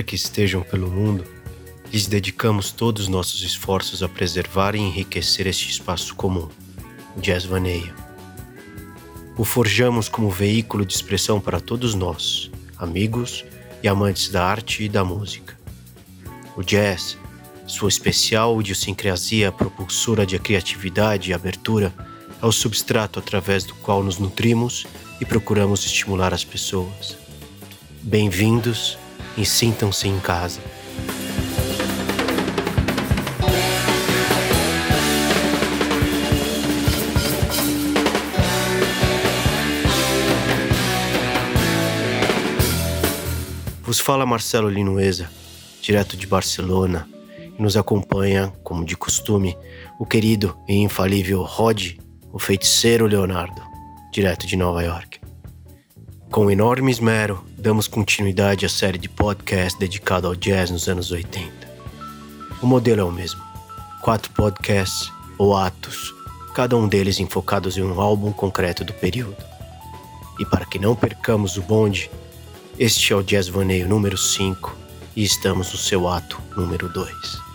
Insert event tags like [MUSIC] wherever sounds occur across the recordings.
Quer que estejam pelo mundo, lhes dedicamos todos os nossos esforços a preservar e enriquecer este espaço comum, o jazz vaneio. O forjamos como veículo de expressão para todos nós, amigos e amantes da arte e da música. O jazz, sua especial idiosincrasia propulsora de criatividade e abertura, é o substrato através do qual nos nutrimos e procuramos estimular as pessoas. Bem-vindos e sintam-se em casa. Vos fala Marcelo Linueza, direto de Barcelona, e nos acompanha, como de costume, o querido e infalível Rod, o feiticeiro Leonardo, direto de Nova York. Com enorme esmero, damos continuidade à série de podcasts dedicada ao jazz nos anos 80. O modelo é o mesmo: quatro podcasts ou atos, cada um deles enfocados em um álbum concreto do período. E para que não percamos o bonde, este é o Jazz Vaneio número 5 e estamos no seu ato número 2.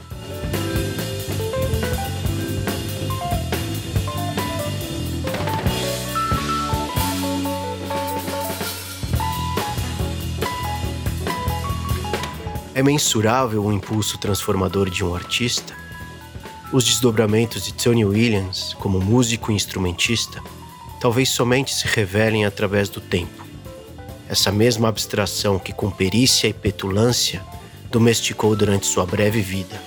É mensurável o impulso transformador de um artista? Os desdobramentos de Tony Williams como músico e instrumentista talvez somente se revelem através do tempo. Essa mesma abstração que com perícia e petulância domesticou durante sua breve vida.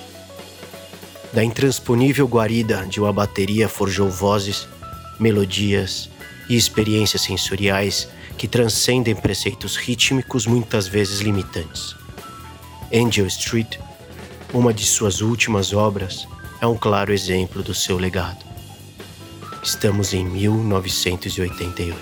Da intransponível guarida de uma bateria forjou vozes, melodias e experiências sensoriais que transcendem preceitos rítmicos muitas vezes limitantes. Angel Street, uma de suas últimas obras, é um claro exemplo do seu legado. Estamos em 1988.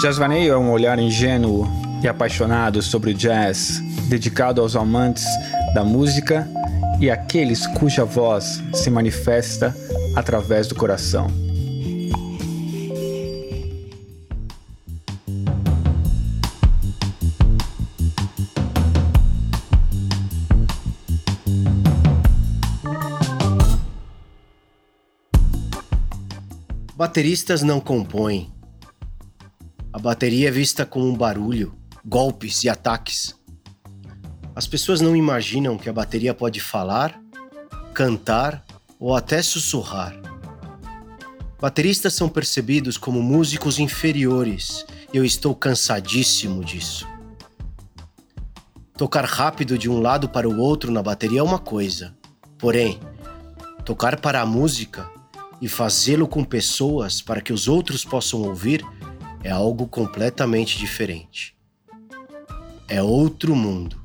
Jazz Vaneio é um olhar ingênuo e apaixonado sobre o jazz, dedicado aos amantes da música e àqueles cuja voz se manifesta através do coração. Bateristas não compõem. A bateria é vista como um barulho, golpes e ataques. As pessoas não imaginam que a bateria pode falar, cantar ou até sussurrar. Bateristas são percebidos como músicos inferiores e eu estou cansadíssimo disso. Tocar rápido de um lado para o outro na bateria é uma coisa, porém, tocar para a música e fazê-lo com pessoas para que os outros possam ouvir é algo completamente diferente. É outro mundo.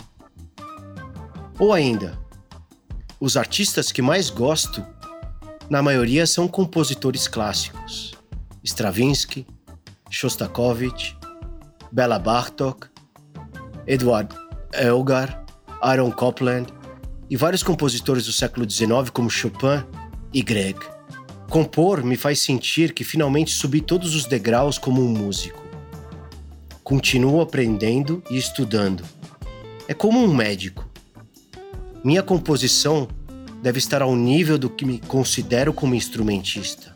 Ou ainda, os artistas que mais gosto, na maioria são compositores clássicos: Stravinsky, Shostakovich, Bela Bartok, Edward Elgar, Aaron Copland e vários compositores do século XIX como Chopin e Grieg. Compor me faz sentir que finalmente subi todos os degraus como um músico. Continuo aprendendo e estudando. É como um médico. Minha composição deve estar ao nível do que me considero como instrumentista.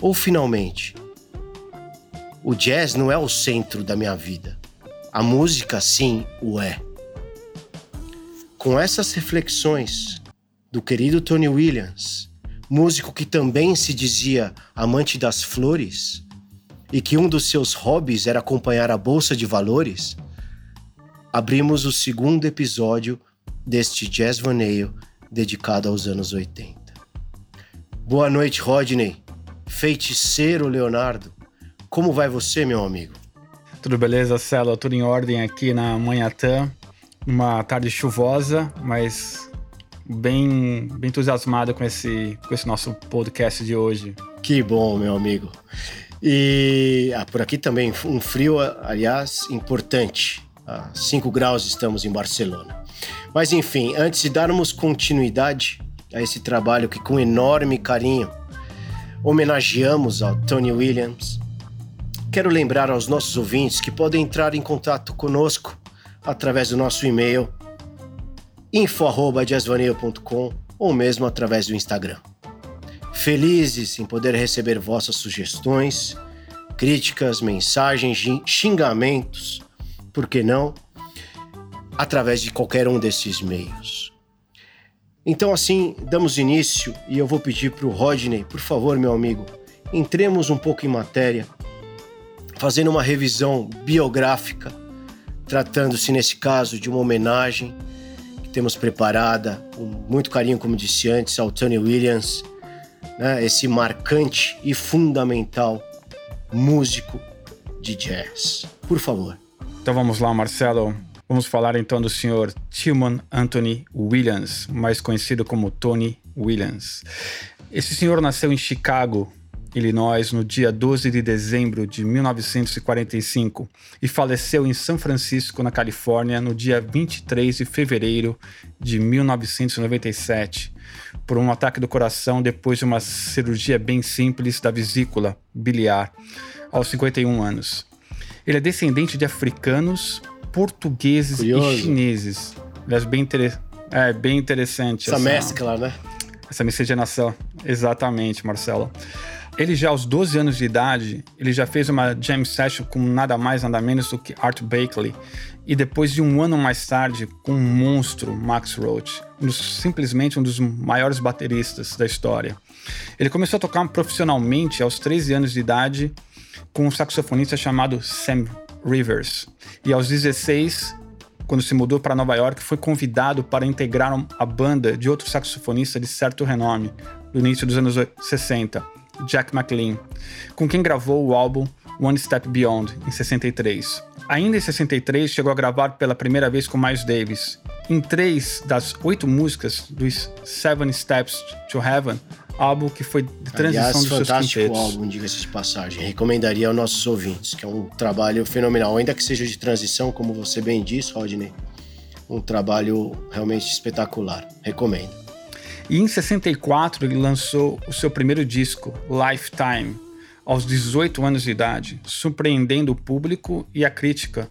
Ou finalmente, o jazz não é o centro da minha vida. A música, sim, o é. Com essas reflexões do querido Tony Williams, músico que também se dizia amante das flores e que um dos seus hobbies era acompanhar a bolsa de valores, abrimos o segundo episódio deste Jazz Vaneio dedicado aos anos 80. Boa noite, Rodney. Feiticeiro Leonardo. Como vai você, meu amigo? Tudo beleza, Celo? Tudo em ordem aqui na Manhattan. Uma tarde chuvosa, mas bem, bem entusiasmado com esse, com esse nosso podcast de hoje. Que bom, meu amigo. E ah, por aqui também um frio, aliás, importante. A 5 graus estamos em Barcelona. Mas enfim, antes de darmos continuidade a esse trabalho que com enorme carinho homenageamos ao Tony Williams, quero lembrar aos nossos ouvintes que podem entrar em contato conosco através do nosso e-mail info@jazzvaneio.com ou mesmo através do Instagram. Felizes em poder receber vossas sugestões, críticas, mensagens, xingamentos, por que não? Através de qualquer um desses meios. Então, assim, damos início e eu vou pedir para o Rodney, por favor, meu amigo, entremos um pouco em matéria, fazendo uma revisão biográfica, tratando-se, nesse caso, de uma homenagem temos preparada com muito carinho, como disse antes, ao Tony Williams, né, esse marcante e fundamental músico de jazz. Por favor. Então vamos lá, Marcelo. Vamos falar então do senhor Tillman Anthony Williams, mais conhecido como Tony Williams. Esse senhor nasceu em Chicago, Illinois, no dia 12 de dezembro de 1945 e faleceu em São Francisco, na Califórnia, no dia 23 de fevereiro de 1997, por um ataque do coração depois de uma cirurgia bem simples da vesícula biliar, aos 51 anos. Ele é descendente de africanos portugueses Curioso. e chineses. Aliás, bem, inter... é, bem interessante. Essa, essa mescla, né? Essa miscigenação. Exatamente, Marcelo. Ele já aos 12 anos de idade, ele já fez uma jam session com nada mais, nada menos do que Art Blakey. E depois de um ano mais tarde, com um monstro, Max Roach. Um simplesmente um dos maiores bateristas da história. Ele começou a tocar profissionalmente aos 13 anos de idade com um saxofonista chamado Sam Rivers. E aos 16, quando se mudou para Nova York, foi convidado para integrar a banda de outro saxofonista de certo renome, do início dos anos 60, Jack McLean, com quem gravou o álbum One Step Beyond, em 63. Ainda em 63, chegou a gravar pela primeira vez com Miles Davis. Em três das oito músicas dos Seven Steps to Heaven, álbum que foi de transição Aliás, dos seus fantástico álbum, diga-se de passagem. Recomendaria aos nossos ouvintes, que é um trabalho fenomenal, ainda que seja de transição, como você bem disse, Rodney. Um trabalho realmente espetacular. Recomendo. E em 64 ele lançou o seu primeiro disco, Lifetime, aos 18 anos de idade, surpreendendo o público e a crítica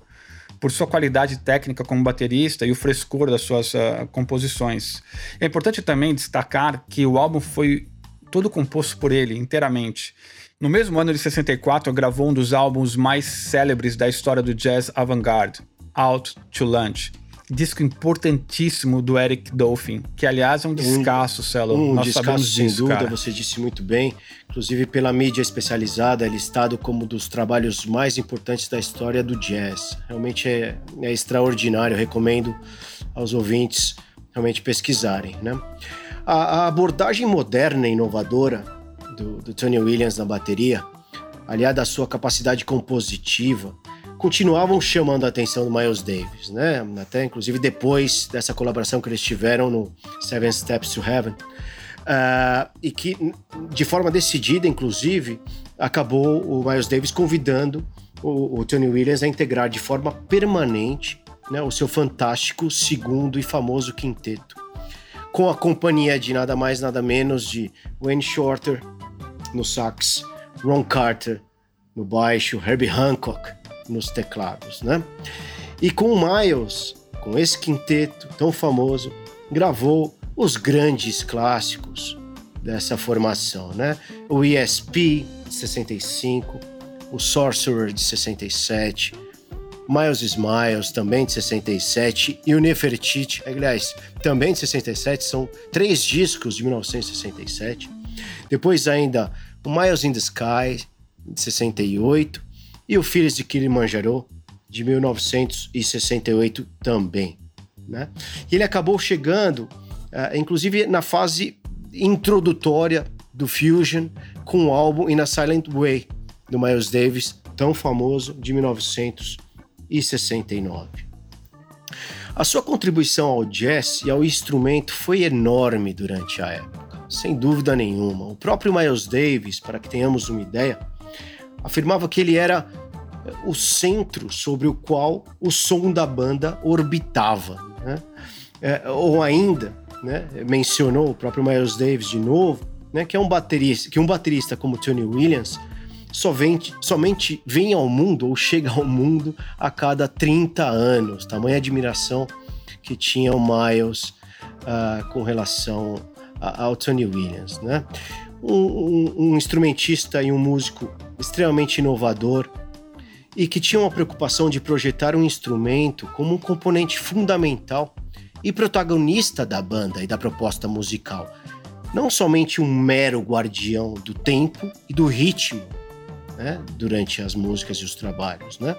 por sua qualidade técnica como baterista e o frescor das suas uh, composições. É importante também destacar que o álbum foi todo composto por ele inteiramente. No mesmo ano de 64, gravou um dos álbuns mais célebres da história do jazz avant-garde, Out to Lunch. Disco importantíssimo do Eric Dolphin, que aliás é um descasso, Celo. Um Nós descasso, sem disso, dúvida, cara. você disse muito bem. Inclusive pela mídia especializada, é listado como um dos trabalhos mais importantes da história do jazz. Realmente é, é extraordinário, recomendo aos ouvintes realmente pesquisarem, né? A, a abordagem moderna e inovadora do, do Tony Williams na bateria, aliada à sua capacidade compositiva, continuavam chamando a atenção do Miles Davis, né? Até inclusive depois dessa colaboração que eles tiveram no Seven Steps to Heaven. Uh, e que, de forma decidida, inclusive, acabou o Miles Davis convidando o, o Tony Williams a integrar de forma permanente né, o seu fantástico segundo e famoso quinteto com a companhia de nada mais nada menos de Wayne Shorter no sax, Ron Carter no baixo, Herbie Hancock nos teclados, né? E com o Miles, com esse quinteto tão famoso, gravou os grandes clássicos dessa formação, né? O ESP de 65, o Sorcerer de 67, Miles Smiles, também de 67, e o Nefertiti, aliás, também de 67, são três discos de 1967. Depois ainda o Miles in the Sky, de 68, e o Filhos de Kilimanjaro, de 1968 também. Né? E ele acabou chegando, uh, inclusive na fase introdutória do Fusion, com o álbum In a Silent Way, do Miles Davis, tão famoso, de 1968 e 69. A sua contribuição ao jazz e ao instrumento foi enorme durante a época, sem dúvida nenhuma. O próprio Miles Davis, para que tenhamos uma ideia, afirmava que ele era eh, o centro sobre o qual o som da banda orbitava. Né? É, ou ainda, né, mencionou o próprio Miles Davis de novo, né, que é um baterista, que um baterista como Tony Williams somente, somente vem ao mundo ou chega ao mundo a cada 30 anos. Tamanha admiração que tinha o Miles uh, com relação ao Tony Williams, né? Um, um, um instrumentista e um músico extremamente inovador e que tinha uma preocupação de projetar um instrumento como um componente fundamental e protagonista da banda e da proposta musical. Não somente um mero guardião do tempo e do ritmo né, durante as músicas e os trabalhos. Né?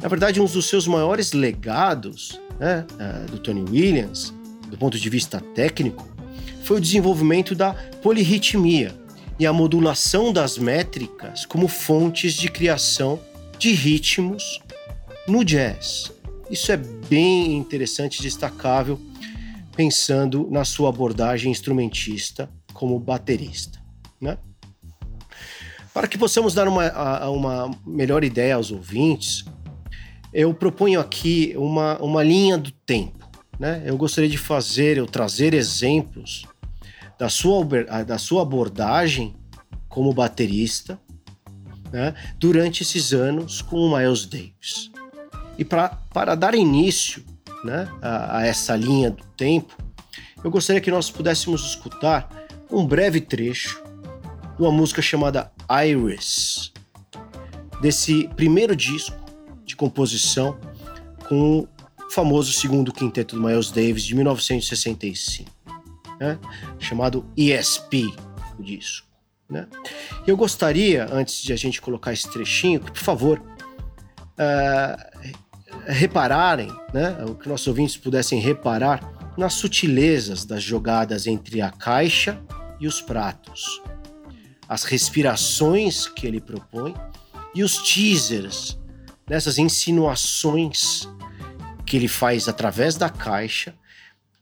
Na verdade, um dos seus maiores legados né, uh, do Tony Williams, do ponto de vista técnico, foi o desenvolvimento da polirritmia e a modulação das métricas como fontes de criação de ritmos no jazz. Isso é bem interessante e destacável pensando na sua abordagem instrumentista como baterista. Né? Para que possamos dar uma, uma melhor ideia aos ouvintes, eu proponho aqui uma, uma linha do tempo. Né? Eu gostaria de fazer, eu trazer exemplos da sua, da sua abordagem como baterista né? durante esses anos com o Miles Davis. E para dar início né, a, a essa linha do tempo, eu gostaria que nós pudéssemos escutar um breve trecho de uma música chamada Iris, desse primeiro disco de composição com o famoso segundo quinteto do Miles Davis de 1965, né, chamado ESP, o disco. Né? Eu gostaria, antes de a gente colocar esse trechinho, que, por favor, uh, repararem, né, o que nossos ouvintes pudessem reparar nas sutilezas das jogadas entre a caixa e os pratos, as respirações que ele propõe e os teasers, nessas insinuações que ele faz através da caixa,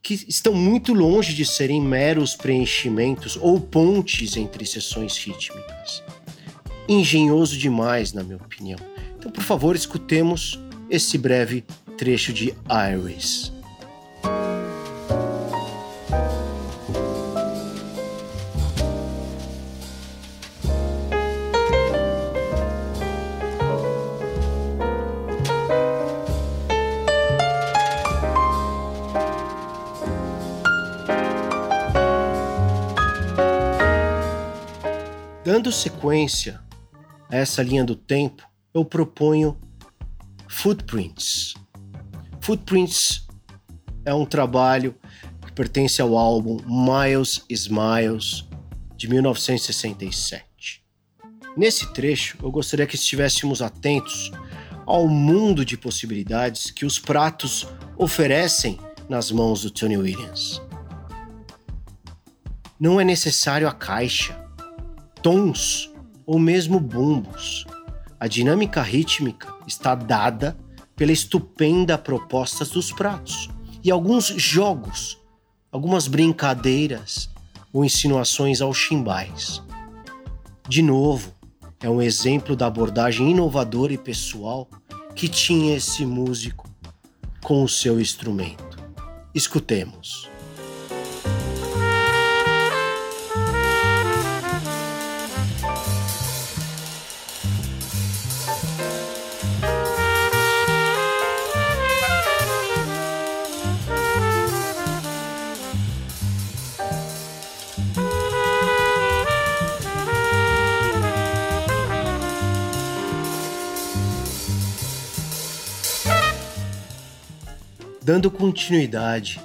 que estão muito longe de serem meros preenchimentos ou pontes entre sessões rítmicas. Engenhoso demais, na minha opinião. Então, por favor, escutemos esse breve trecho de Iris. Dando sequência a essa linha do tempo, eu proponho Footprints. Footprints é um trabalho que pertence ao álbum Miles Smiles de 1967. Nesse trecho, eu gostaria que estivéssemos atentos ao mundo de possibilidades que os pratos oferecem nas mãos do Tony Williams. Não é necessário a caixa, tons ou mesmo bumbos. A dinâmica rítmica está dada pela estupenda proposta dos pratos e alguns jogos, algumas brincadeiras ou insinuações aos chimbais. De novo, é um exemplo da abordagem inovadora e pessoal que tinha esse músico com o seu instrumento. Escutemos. Dando continuidade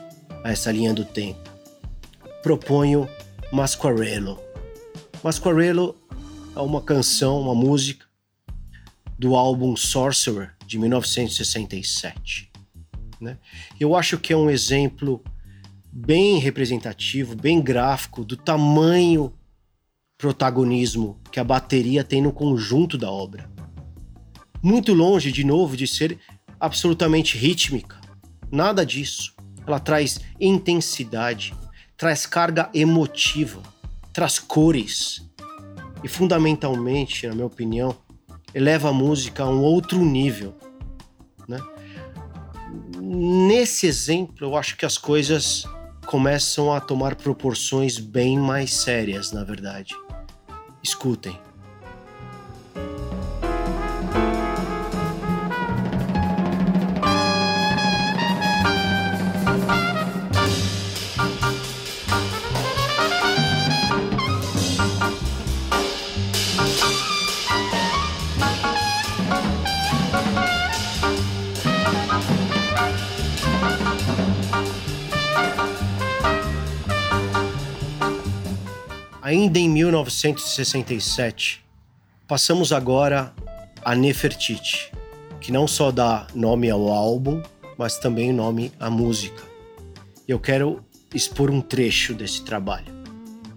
a essa linha do tempo, proponho Masquarello. Masquarello é uma canção, uma música do álbum Sorcerer de 1967. Né? Eu acho que é um exemplo bem representativo, bem gráfico do tamanho protagonismo que a bateria tem no conjunto da obra. Muito longe, de novo, de ser absolutamente rítmica. Nada disso. Ela traz intensidade, traz carga emotiva, traz cores e, fundamentalmente, na minha opinião, eleva a música a um outro nível. Né? Nesse exemplo, eu acho que as coisas começam a tomar proporções bem mais sérias, na verdade. Escutem. Ainda em 1967, passamos agora a Nefertiti, que não só dá nome ao álbum, mas também nome à música. Eu quero expor um trecho desse trabalho.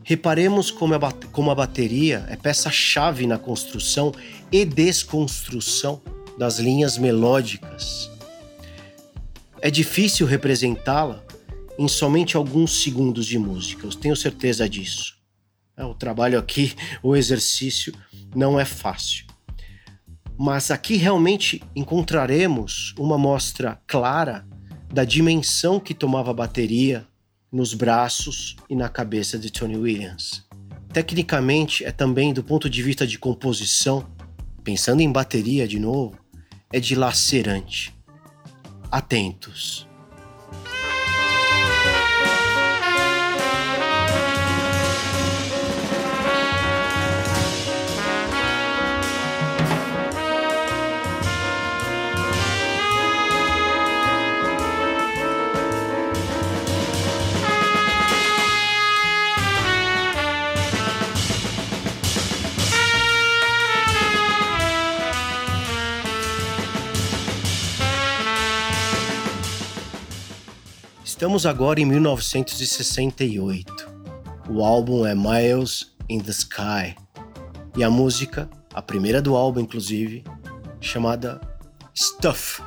Reparemos como a, como a bateria é peça-chave na construção e desconstrução das linhas melódicas. É difícil representá-la em somente alguns segundos de música, eu tenho certeza disso. É, o trabalho aqui, o exercício, não é fácil. Mas aqui realmente encontraremos uma mostra clara da dimensão que tomava a bateria nos braços e na cabeça de Tony Williams. Tecnicamente, é também do ponto de vista de composição, pensando em bateria de novo, é dilacerante. Atentos. Estamos agora em 1968. O álbum é Miles in the Sky. E a música, a primeira do álbum inclusive, chamada Stuff.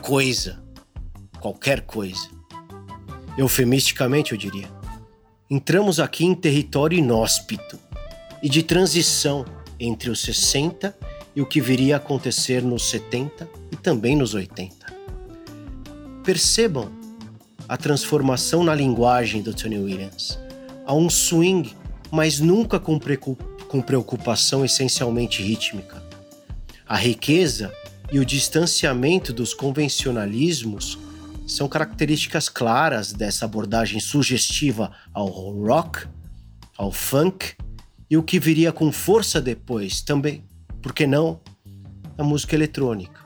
Coisa. Qualquer coisa. Eufemisticamente, eu diria. Entramos aqui em território inóspito e de transição entre os 60 e o que viria a acontecer nos 70 e também nos 80. Percebam a transformação na linguagem do Tony Williams. Há um swing, mas nunca com, com preocupação essencialmente rítmica. A riqueza e o distanciamento dos convencionalismos são características claras dessa abordagem sugestiva ao rock, ao funk e o que viria com força depois também, por que não, a música eletrônica.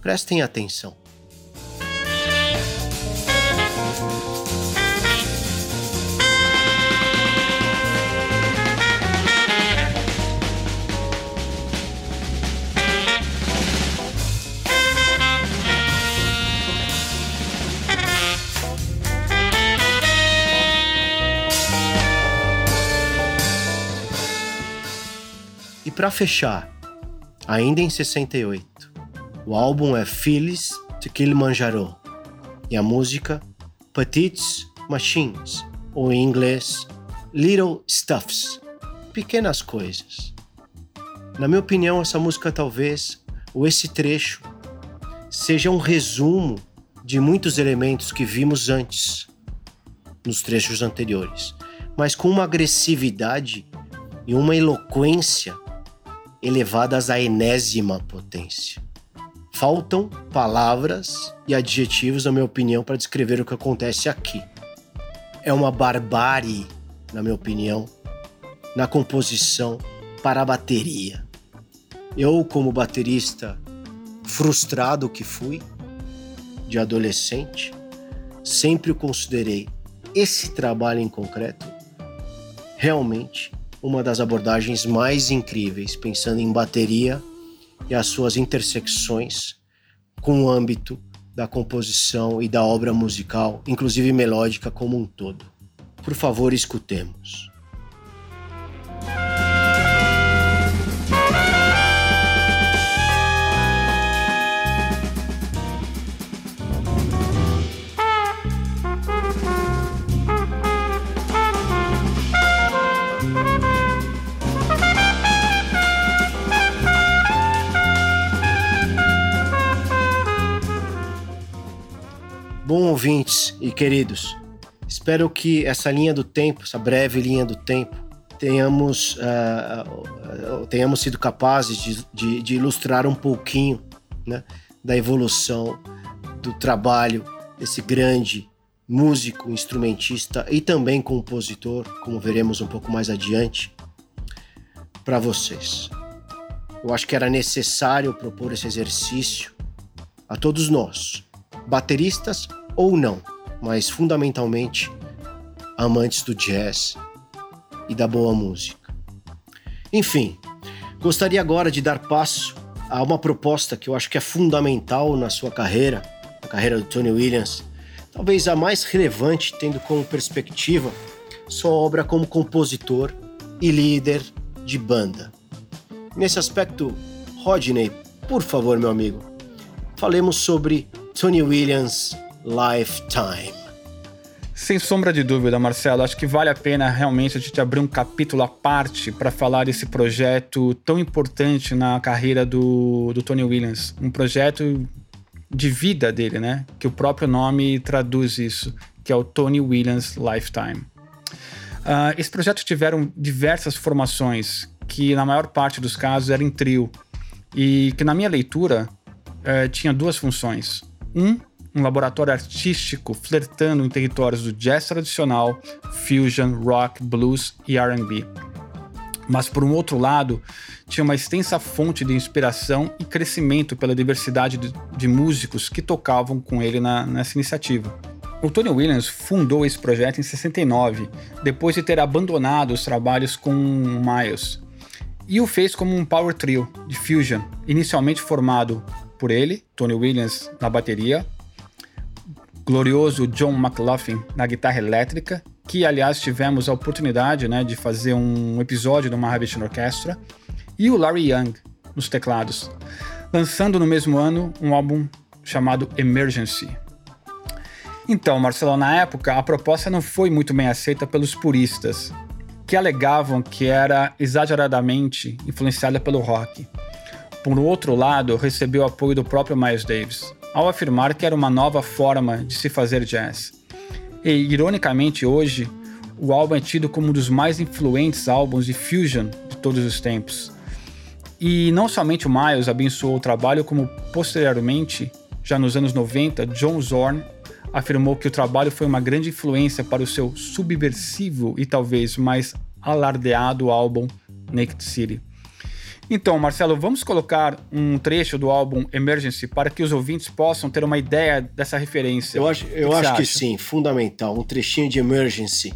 Prestem atenção. Para fechar, ainda em 68, o álbum é Phyllis de Kilimanjaro e a música Petites Machines, ou em inglês Little Stuffs, pequenas coisas. Na minha opinião, essa música talvez, ou esse trecho, seja um resumo de muitos elementos que vimos antes, nos trechos anteriores, mas com uma agressividade e uma eloquência elevadas à enésima potência. Faltam palavras e adjetivos, na minha opinião, para descrever o que acontece aqui. É uma barbárie, na minha opinião, na composição para a bateria. Eu, como baterista frustrado que fui, de adolescente, sempre considerei esse trabalho em concreto realmente uma das abordagens mais incríveis, pensando em bateria e as suas intersecções com o âmbito da composição e da obra musical, inclusive melódica como um todo. Por favor, escutemos. Bom, ouvintes e queridos, espero que essa linha do tempo, essa breve linha do tempo, tenhamos, uh, tenhamos sido capazes de, de, de ilustrar um pouquinho né, da evolução do trabalho desse grande músico, instrumentista e também compositor, como veremos um pouco mais adiante, para vocês. Eu acho que era necessário propor esse exercício a todos nós, bateristas ou não, mas fundamentalmente amantes do jazz e da boa música. Enfim, gostaria agora de dar passo a uma proposta que eu acho que é fundamental na sua carreira, a carreira do Tony Williams, talvez a mais relevante, tendo como perspectiva sua obra como compositor e líder de banda. Nesse aspecto, Rodney, por favor, meu amigo, falemos sobre Tony Williams Lifetime. Sem sombra de dúvida, Marcelo, acho que vale a pena realmente a gente abrir um capítulo à parte para falar desse projeto tão importante na carreira do, do Tony Williams. Um projeto de vida dele, né? Que o próprio nome traduz isso, que é o Tony Williams Lifetime. Uh, esse projeto tiveram diversas formações, que na maior parte dos casos eram em trio, e que na minha leitura uh, tinha duas funções. Um, um laboratório artístico flertando em territórios do jazz tradicional, fusion, rock, blues e R&B. Mas por um outro lado, tinha uma extensa fonte de inspiração e crescimento pela diversidade de, de músicos que tocavam com ele na, nessa iniciativa. O Tony Williams fundou esse projeto em 69, depois de ter abandonado os trabalhos com Miles, e o fez como um power trio de fusion, inicialmente formado por ele, Tony Williams, na bateria, glorioso John McLaughlin na guitarra elétrica, que aliás tivemos a oportunidade né, de fazer um episódio do Mahavishnu Orchestra, e o Larry Young nos teclados, lançando no mesmo ano um álbum chamado Emergency. Então, Marcelo, na época a proposta não foi muito bem aceita pelos puristas, que alegavam que era exageradamente influenciada pelo rock. Por outro lado, recebeu apoio do próprio Miles Davis, ao afirmar que era uma nova forma de se fazer jazz. E, ironicamente, hoje, o álbum é tido como um dos mais influentes álbuns de fusion de todos os tempos. E não somente o Miles abençoou o trabalho, como posteriormente, já nos anos 90, John Zorn afirmou que o trabalho foi uma grande influência para o seu subversivo e talvez mais alardeado álbum Naked City. Então, Marcelo, vamos colocar um trecho do álbum Emergency para que os ouvintes possam ter uma ideia dessa referência. Eu acho, eu que acho que sim, fundamental. Um trechinho de Emergency,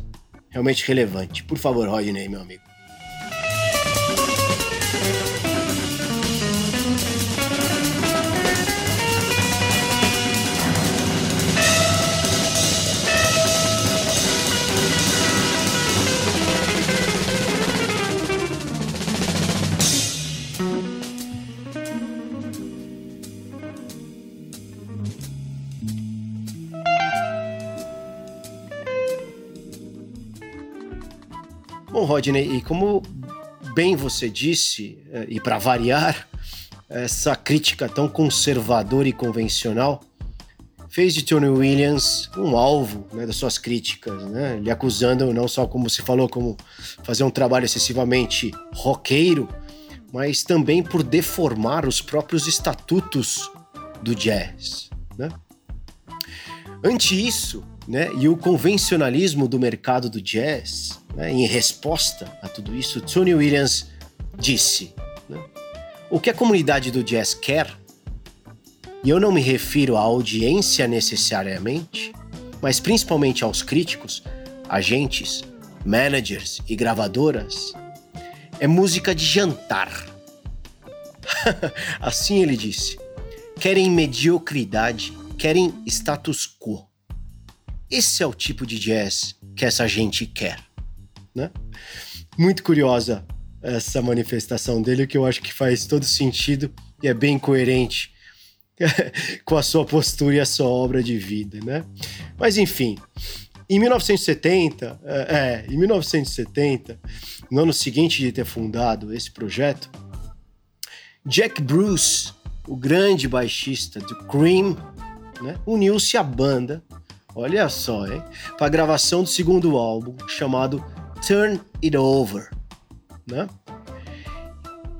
realmente relevante. Por favor, Rodney, meu amigo. Rodney, e como bem você disse, eh, e para variar, essa crítica tão conservadora e convencional fez de Tony Williams um alvo né, das suas críticas, né? lhe acusando não só, como se falou, como fazer um trabalho excessivamente roqueiro, mas também por deformar os próprios estatutos do jazz. Né? Ante isso, né, e o convencionalismo do mercado do jazz, né, em resposta a tudo isso, Tony Williams disse: né, o que a comunidade do jazz quer, e eu não me refiro à audiência necessariamente, mas principalmente aos críticos, agentes, managers e gravadoras, é música de jantar. [LAUGHS] assim ele disse. Querem mediocridade, querem status quo. Esse é o tipo de jazz que essa gente quer, né? Muito curiosa essa manifestação dele, que eu acho que faz todo sentido e é bem coerente [LAUGHS] com a sua postura e a sua obra de vida, né? Mas enfim, em 1970, é, é, em 1970, no ano seguinte de ter fundado esse projeto, Jack Bruce, o grande baixista do Cream, né, uniu-se à banda Olha só, hein? Para a gravação do segundo álbum, chamado Turn It Over, né?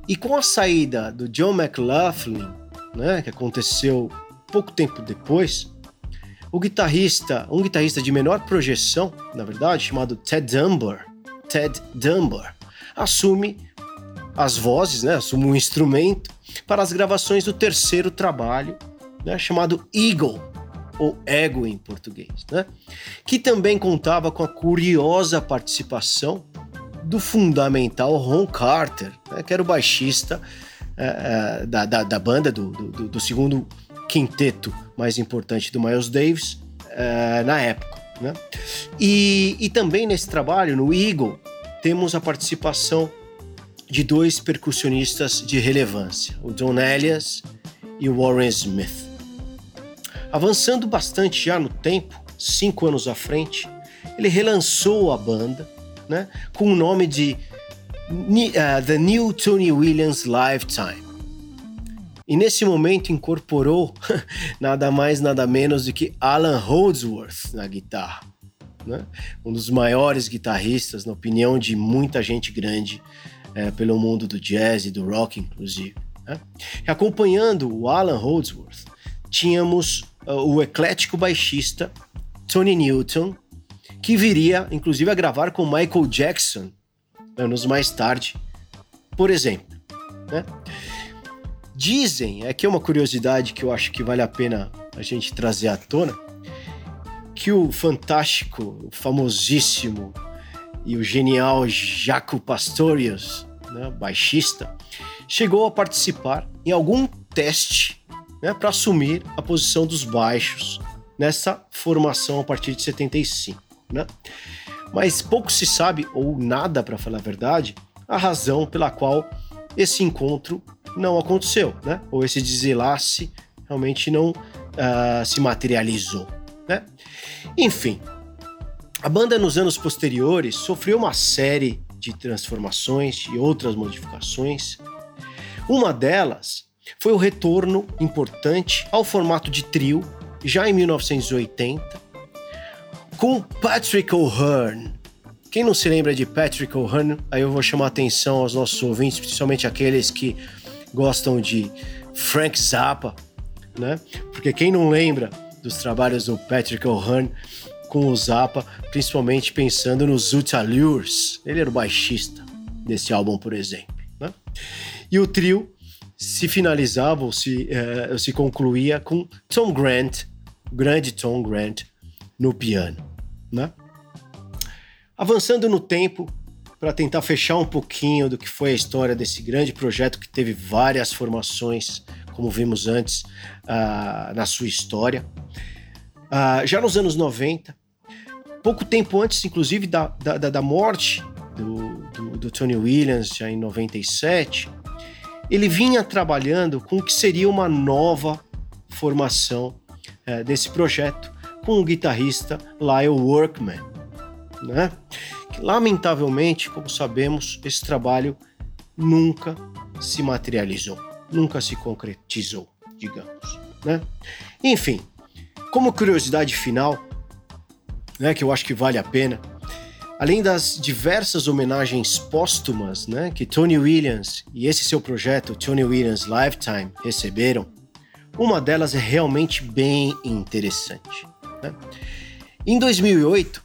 E com a saída do John McLaughlin, né, que aconteceu pouco tempo depois, o guitarrista, um guitarrista de menor projeção, na verdade, chamado Ted Dunbar, Ted Dunbar, assume as vozes, né, assume um instrumento para as gravações do terceiro trabalho, né, chamado Eagle, ou Ego em português, né? que também contava com a curiosa participação do fundamental Ron Carter, né, que era o baixista é, é, da, da, da, banda, do, do, do, segundo quinteto mais importante do Miles Davis é, na época. Né? E, e também nesse trabalho, no Eagle, temos a participação de dois percussionistas de relevância, o Don Elias e o Warren Smith. Avançando bastante já no tempo, cinco anos à frente, ele relançou a banda né, com o nome de uh, The New Tony Williams Lifetime. E nesse momento incorporou [LAUGHS] nada mais, nada menos do que Alan Holdsworth na guitarra. Né? Um dos maiores guitarristas, na opinião de muita gente grande, é, pelo mundo do jazz e do rock, inclusive. Né? Acompanhando o Alan Holdsworth, tínhamos o eclético baixista Tony Newton, que viria, inclusive, a gravar com Michael Jackson anos mais tarde, por exemplo. Né? Dizem, aqui é uma curiosidade que eu acho que vale a pena a gente trazer à tona, que o fantástico, famosíssimo e o genial Jaco Pastorius, né, baixista, chegou a participar em algum teste né, para assumir a posição dos baixos nessa formação a partir de 75. Né? Mas pouco se sabe, ou nada para falar a verdade, a razão pela qual esse encontro não aconteceu, né? ou esse desenlace realmente não uh, se materializou. Né? Enfim, a banda nos anos posteriores sofreu uma série de transformações e outras modificações. Uma delas foi o retorno importante ao formato de trio, já em 1980, com Patrick O'Hearn. Quem não se lembra de Patrick O'Hearn, aí eu vou chamar atenção aos nossos ouvintes, principalmente aqueles que gostam de Frank Zappa, né? Porque quem não lembra dos trabalhos do Patrick O'Hearn com o Zappa, principalmente pensando nos Zuta Lures. Ele era o baixista desse álbum, por exemplo. Né? E o trio se finalizava ou se, uh, se concluía com Tom Grant, grande Tom Grant, no piano. Né? Avançando no tempo, para tentar fechar um pouquinho do que foi a história desse grande projeto que teve várias formações, como vimos antes uh, na sua história. Uh, já nos anos 90, pouco tempo antes, inclusive, da, da, da morte do, do, do, Tony Williams, já em 97, ele vinha trabalhando com o que seria uma nova formação uh, desse projeto, com o guitarrista Lyle Workman. Né? Que, lamentavelmente, como sabemos, esse trabalho nunca se materializou, nunca se concretizou, digamos. Né? Enfim, como curiosidade final, né, que eu acho que vale a pena, além das diversas homenagens póstumas né, que Tony Williams e esse seu projeto, Tony Williams Lifetime, receberam, uma delas é realmente bem interessante. Né? Em 2008,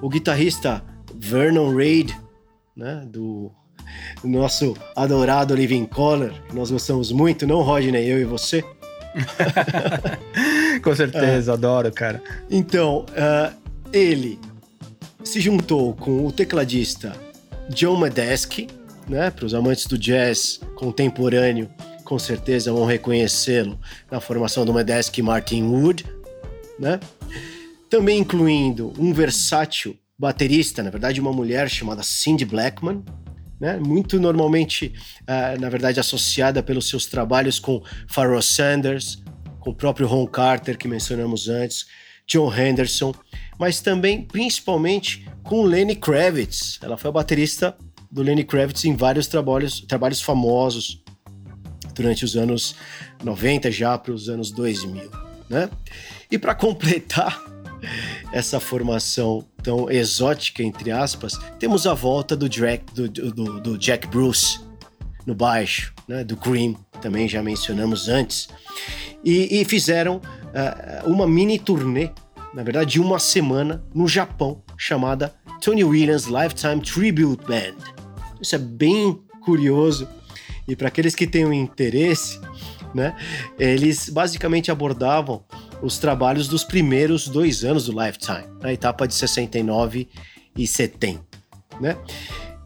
o guitarrista Vernon Reid, né, do [LAUGHS] nosso adorado Living Color, que nós gostamos muito, não Rodney, eu e você, [LAUGHS] Com certeza, é. adoro, cara. Então, uh, ele se juntou com o tecladista John Medeski, né? Para os amantes do jazz contemporâneo, com certeza vão reconhecê-lo na formação do Medeski Martin Wood, né? Também incluindo um versátil baterista, na verdade, uma mulher chamada Cindy Blackman, né? muito normalmente, uh, na verdade, associada pelos seus trabalhos com Pharoah Sanders, com o próprio Ron Carter, que mencionamos antes, John Henderson, mas também, principalmente, com Lenny Kravitz. Ela foi a baterista do Lenny Kravitz em vários trabalhos, trabalhos famosos durante os anos 90 já para os anos 2000, né? E para completar [LAUGHS] essa formação tão exótica, entre aspas, temos a volta do, Jack, do, do, do Jack Bruce no baixo, né, do Cream, também já mencionamos antes, e, e fizeram uh, uma mini turnê, na verdade, de uma semana no Japão, chamada Tony Williams Lifetime Tribute Band. Isso é bem curioso e para aqueles que tenham interesse, né, eles basicamente abordavam os trabalhos dos primeiros dois anos do Lifetime, na etapa de 69 e 70, né?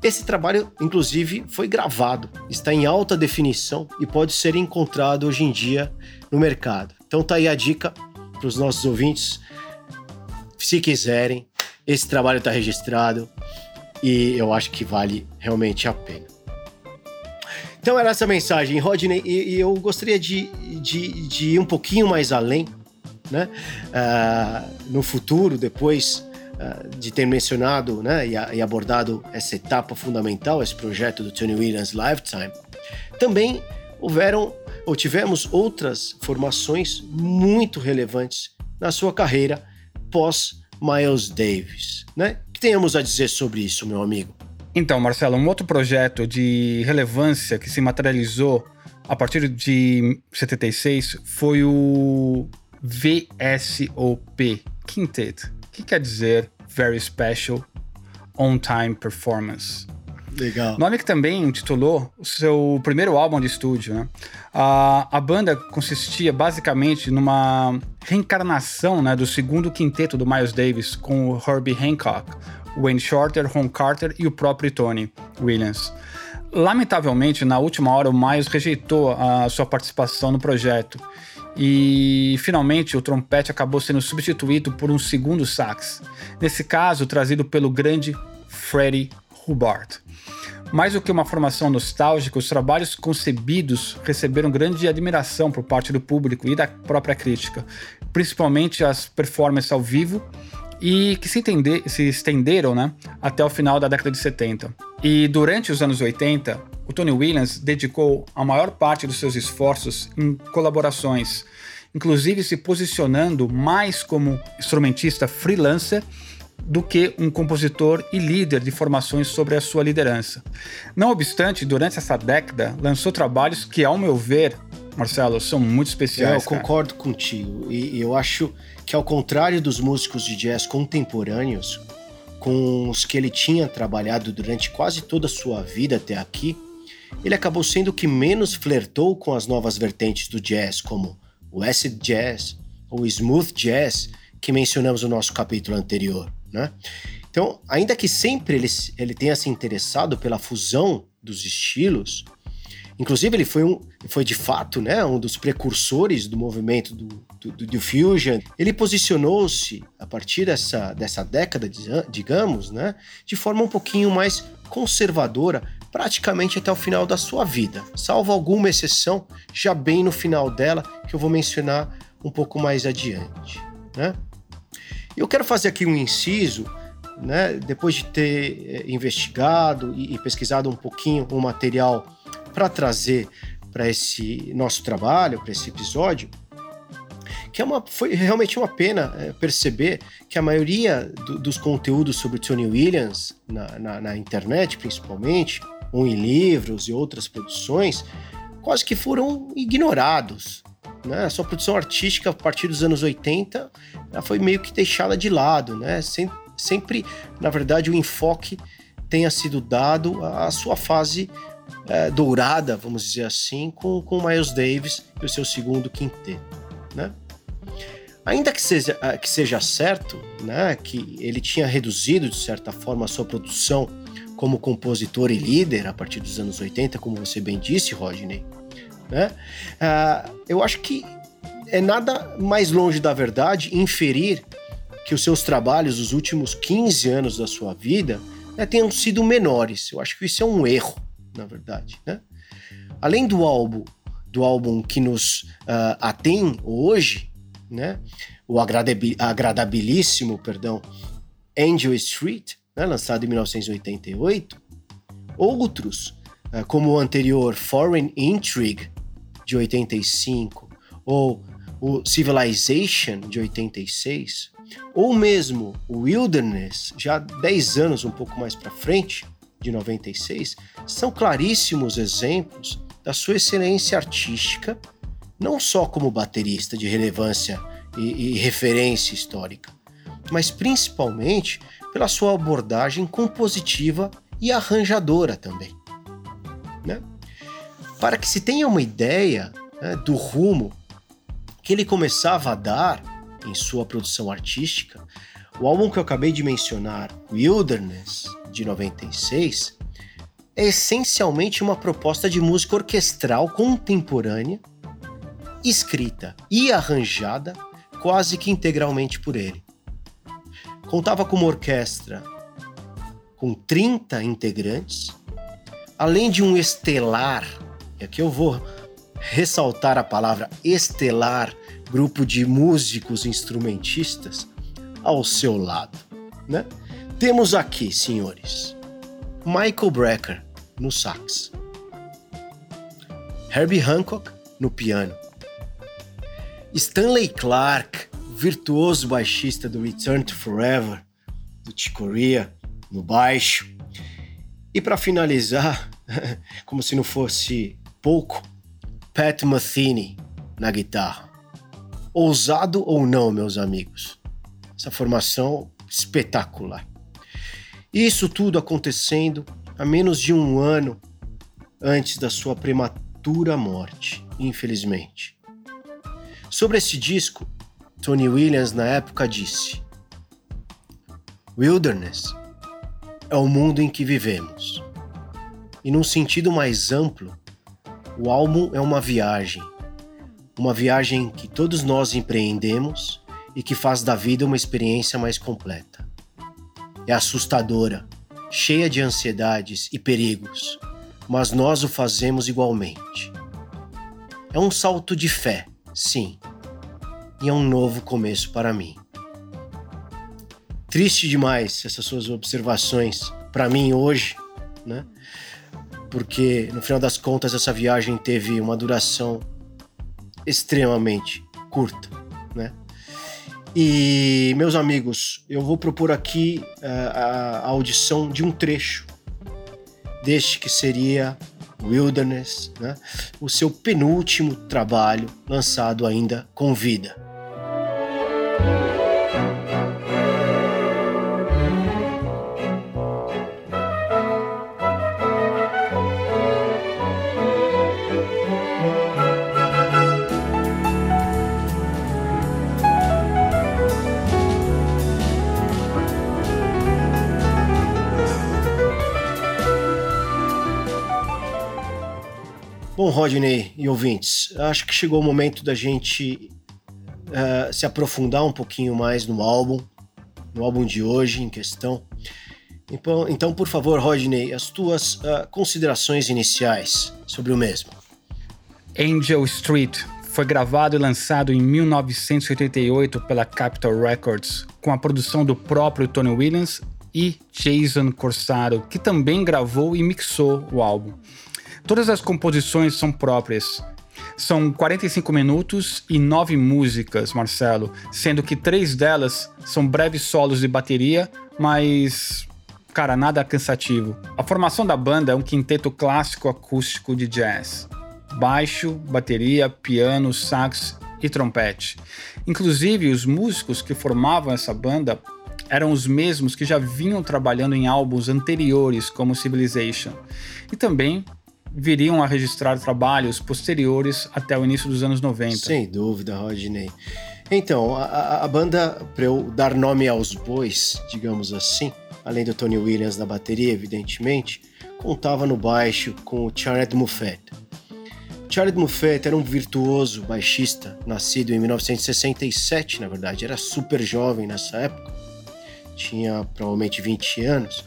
Esse trabalho, inclusive, foi gravado, está em alta definição e pode ser encontrado hoje em dia no mercado. Então tá aí a dica para os nossos ouvintes, se quiserem. Esse trabalho está registrado e eu acho que vale realmente a pena. Então era essa mensagem, Rodney, e, e eu gostaria de, de, de, ir um pouquinho mais além, né? Uh, no futuro, depois uh, de ter mencionado né, e, e, abordado essa etapa fundamental, esse projeto do Tony Williams Lifetime, também houveram ou tivemos outras formações muito relevantes na sua carreira pós Miles Davis, né? O que tenhamos a dizer sobre isso, meu amigo? Então, Marcelo, um outro projeto de relevância que se materializou a partir de 76 foi o VSOP Quintet, que quer dizer Very Special On Time Performance. Legal. Nome que também intitulou o seu primeiro álbum de estúdio. Né? A, a banda consistia basicamente numa reencarnação né, do segundo quinteto do Miles Davis com o Herbie Hancock, Wayne Shorter, Ron Carter e o próprio Tony Williams. Lamentavelmente, na última hora, o Miles rejeitou a sua participação no projeto e finalmente o trompete acabou sendo substituído por um segundo sax, nesse caso trazido pelo grande Freddie Hubbard. Mais do que uma formação nostálgica, os trabalhos concebidos receberam grande admiração por parte do público e da própria crítica, principalmente as performances ao vivo e que se, entender, se estenderam né, até o final da década de 70. E durante os anos 80, o Tony Williams dedicou a maior parte dos seus esforços em colaborações, inclusive se posicionando mais como instrumentista freelancer do que um compositor e líder de formações sobre a sua liderança. Não obstante, durante essa década, lançou trabalhos que, ao meu ver, Marcelo, são muito especiais. Eu concordo contigo. E, eu acho que, ao contrário dos músicos de jazz contemporâneos, com os que ele tinha trabalhado durante quase toda a sua vida até aqui, ele acabou sendo o que menos flertou com as novas vertentes do jazz, como o acid jazz ou smooth jazz, que mencionamos no nosso capítulo anterior. Né? Então, ainda que sempre ele, ele tenha se interessado pela fusão dos estilos, inclusive ele foi, um, foi de fato né, um dos precursores do movimento do, do, do Fusion, ele posicionou-se a partir dessa, dessa década, digamos, né, de forma um pouquinho mais conservadora, praticamente até o final da sua vida, salvo alguma exceção, já bem no final dela, que eu vou mencionar um pouco mais adiante. Né? Eu quero fazer aqui um inciso, né, depois de ter eh, investigado e, pesquisado um pouquinho o material para trazer para esse nosso trabalho, para esse episódio, que é uma, foi realmente uma pena é, perceber que a maioria do, dos conteúdos sobre Tony Williams na, na, na, internet, principalmente, ou em livros e outras produções, quase que foram ignorados. Né? A sua produção artística a partir dos anos 80 ela foi meio que deixada de lado, né? Sempre, sempre na verdade, o enfoque tenha sido dado à sua fase é, dourada, vamos dizer assim, com, com Miles Davis e o seu segundo quinteto, né? Ainda que seja, que seja certo né, que ele tinha reduzido, de certa forma, a sua produção como compositor e líder a partir dos anos 80, como você bem disse, Rodney, né? Uh, eu acho que é nada mais longe da verdade inferir que os seus trabalhos, os últimos 15 anos da sua vida, né, tenham sido menores. Eu acho que isso é um erro, na verdade. Né? Além do álbum, do álbum que nos uh, atém hoje, né, o agradabilíssimo, perdão, Angel Street, né, lançado em 1988, outros, uh, como o anterior Foreign Intrigue, de 85, ou o Civilization de 86, ou mesmo o Wilderness, já 10 anos um pouco mais para frente, de 96, são claríssimos exemplos da sua excelência artística, não só como baterista de relevância e, e referência histórica, mas principalmente pela sua abordagem compositiva e arranjadora também. Para que se tenha uma ideia né, do rumo que ele começava a dar em sua produção artística, o álbum que eu acabei de mencionar, Wilderness, de 96, é essencialmente uma proposta de música orquestral contemporânea, escrita e arranjada quase que integralmente por ele. Contava com uma orquestra com 30 integrantes, além de um estelar, e aqui eu vou ressaltar a palavra estelar, grupo de músicos instrumentistas ao seu lado, né? Temos aqui, senhores, Michael Brecker no sax, Herbie Hancock no piano, Stanley Clark, virtuoso baixista do Return to Forever, do Chicoria, no baixo. E para finalizar, [LAUGHS] como se não fosse pouco, Pat Metheny na guitarra. Ousado ou não, meus amigos? Essa formação espetacular. Isso tudo acontecendo a menos de um ano antes da sua prematura morte, infelizmente. Sobre esse disco, Tony Williams na época disse: Wilderness é o mundo em que vivemos. E num sentido mais amplo, o álbum é uma viagem, uma viagem que todos nós empreendemos e que faz da vida uma experiência mais completa. É assustadora, cheia de ansiedades e perigos, mas nós o fazemos igualmente. É um salto de fé sim, e é um novo começo para mim. Triste demais essas suas observações para mim hoje, né? Porque no final das contas essa viagem teve uma duração extremamente curta, né? E meus amigos, eu vou propor aqui uh, a audição de um trecho deste que seria Wilderness, né? o seu penúltimo trabalho lançado ainda com vida. Bom, Rodney e ouvintes, acho que chegou o momento da gente uh, se aprofundar um pouquinho mais no álbum, no álbum de hoje em questão. Então, então por favor, Rodney, as tuas uh, considerações iniciais sobre o mesmo. Angel Street foi gravado e lançado em 1988 pela Capitol Records, com a produção do próprio Tony Williams e Jason Corsaro, que também gravou e mixou o álbum. Todas as composições são próprias. São 45 minutos e 9 músicas, Marcelo, sendo que três delas são breves solos de bateria, mas cara, nada cansativo. A formação da banda é um quinteto clássico acústico de jazz: baixo, bateria, piano, sax e trompete. Inclusive, os músicos que formavam essa banda eram os mesmos que já vinham trabalhando em álbuns anteriores, como Civilization, e também viriam a registrar trabalhos posteriores até o início dos anos 90. Sem dúvida, Rodney. Então, a, a banda, para eu dar nome aos bois, digamos assim, além do Tony Williams na bateria, evidentemente, contava no baixo com o Charles Moffett. Charles Moffett era um virtuoso baixista, nascido em 1967, na verdade, era super jovem nessa época, tinha provavelmente 20 anos,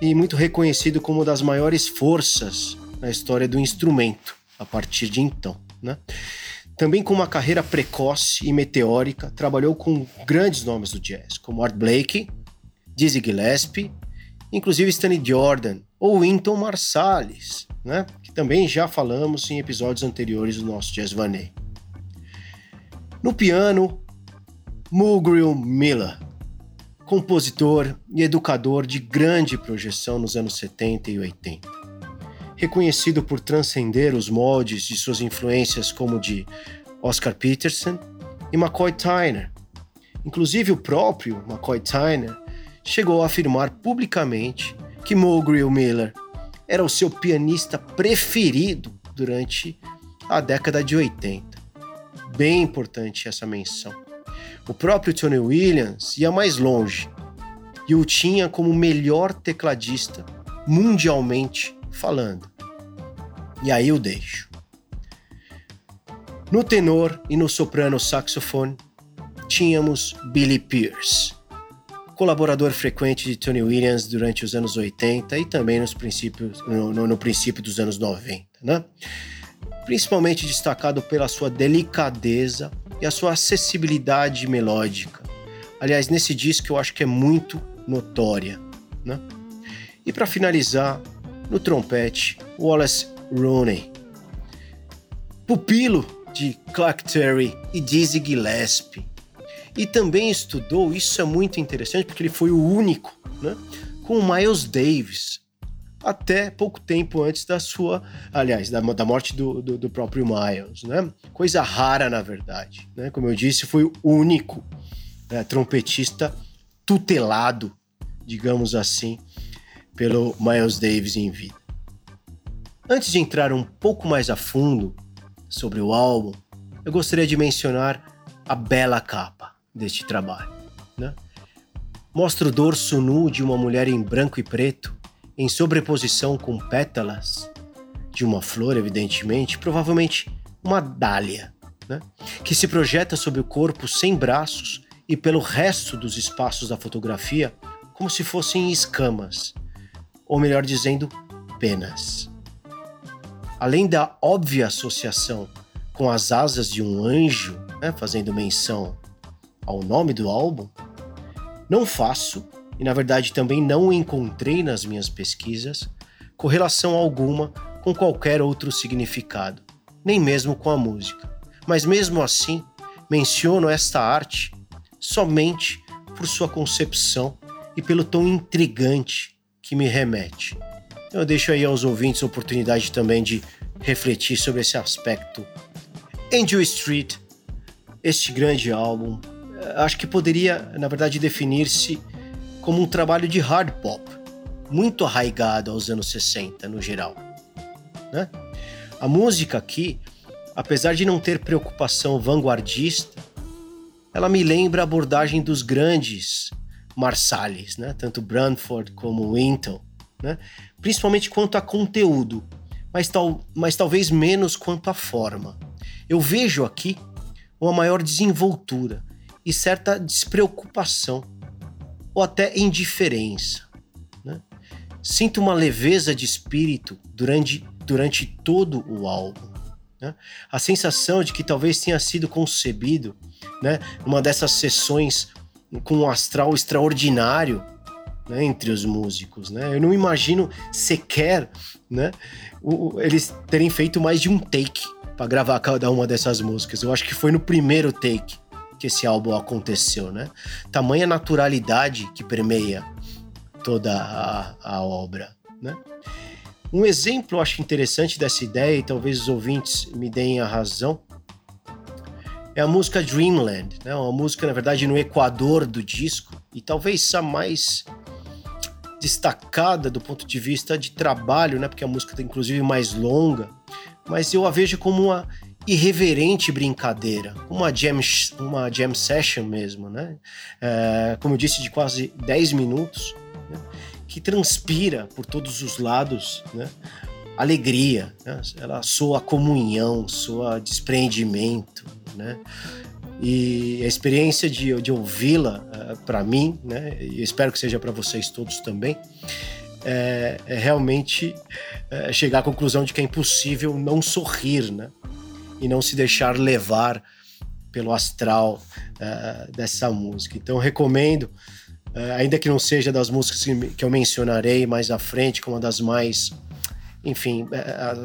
e muito reconhecido como uma das maiores forças na história do instrumento a partir de então. Né? Também com uma carreira precoce e meteórica, trabalhou com grandes nomes do jazz, como Art Blakey, Dizzy Gillespie, inclusive Stanley Jordan ou Wynton Marsalis, né? que também já falamos em episódios anteriores do nosso Jazz Vanet. No piano, Mulgrew Miller, compositor e educador de grande projeção nos anos 70 e 80 reconhecido por transcender os moldes de suas influências como de Oscar Peterson e McCoy Tyner. Inclusive o próprio McCoy Tyner chegou a afirmar publicamente que Mulgrew Miller era o seu pianista preferido durante a década de 80. Bem importante essa menção. O próprio Tony Williams ia mais longe e o tinha como melhor tecladista mundialmente falando. E aí eu deixo. No tenor e no soprano saxofone, tínhamos Billy Pierce, colaborador frequente de Tony Williams durante os anos 80 e também nos princípios, no, no, no princípio dos anos 90, né? principalmente destacado pela sua delicadeza e a sua acessibilidade melódica. Aliás, nesse disco eu acho que é muito notória. Né? E para finalizar, no trompete, Wallace Rooney, pupilo de Clark Terry e Dizzy Gillespie. E também estudou, isso é muito interessante, porque ele foi o único, né, com o Miles Davis, até pouco tempo antes da sua, aliás, da, da morte do, do, do, próprio Miles, né? Coisa rara, na verdade, né? Como eu disse, foi o único né, trompetista tutelado, digamos assim, pelo Miles Davis em vida. Antes de entrar um pouco mais a fundo sobre o álbum, eu gostaria de mencionar a bela capa deste trabalho. Né? Mostra o dorso nu de uma mulher em branco e preto, em sobreposição com pétalas de uma flor, evidentemente, provavelmente uma dália, né? que se projeta sobre o corpo sem braços e pelo resto dos espaços da fotografia como se fossem escamas, ou melhor dizendo, penas. Além da óbvia associação com as asas de um anjo, né, fazendo menção ao nome do álbum, não faço, e na verdade também não encontrei nas minhas pesquisas, correlação alguma com qualquer outro significado, nem mesmo com a música. Mas mesmo assim, menciono esta arte somente por sua concepção e pelo tom intrigante que me remete. Então eu deixo aí aos ouvintes a oportunidade também de refletir sobre esse aspecto. Angel Street, este grande álbum, eh, acho que poderia, na verdade, definir-se como um trabalho de hard pop, muito arraigado aos anos 60 no geral. Né? A música aqui, apesar de não ter preocupação vanguardista, ela me lembra a abordagem dos grandes Marsalis, né? tanto Brantford como Winton, né? Principalmente quanto a conteúdo, mas, tal, mas talvez menos quanto a forma. Eu vejo aqui uma maior desenvoltura e certa despreocupação, ou até indiferença. Né? Sinto uma leveza de espírito durante, durante todo o álbum. Né? A sensação de que talvez tenha sido concebido né, numa dessas sessões com um astral extraordinário né, entre os músicos. Né? Eu não imagino sequer né, o, eles terem feito mais de um take para gravar cada uma dessas músicas. Eu acho que foi no primeiro take que esse álbum aconteceu, né? Tamanha naturalidade que permeia toda a, a obra, né? Um exemplo, acho interessante dessa ideia, e talvez os ouvintes me deem a razão, é a música Dreamland, né? Uma música, na verdade, no Equador do disco, e talvez a mais destacada do ponto de vista de trabalho, né? Porque a música é inclusive mais longa, mas eu a vejo como uma irreverente brincadeira, uma jam, uma jam session mesmo, né? É, como eu disse, de quase 10 minutos, né? que transpira por todos os lados, né? Alegria, né? ela soa comunhão, soa despreendimento, né? E a experiência de, de ouvi-la, uh, é, para mim, né? E espero que seja para vocês todos também, é, é realmente é, chegar à conclusão de que é impossível não sorrir, né? E não se deixar levar pelo astral uh, dessa música. Então, recomendo, uh, ainda que não seja das músicas que eu mencionarei mais à frente, como uma das mais, enfim,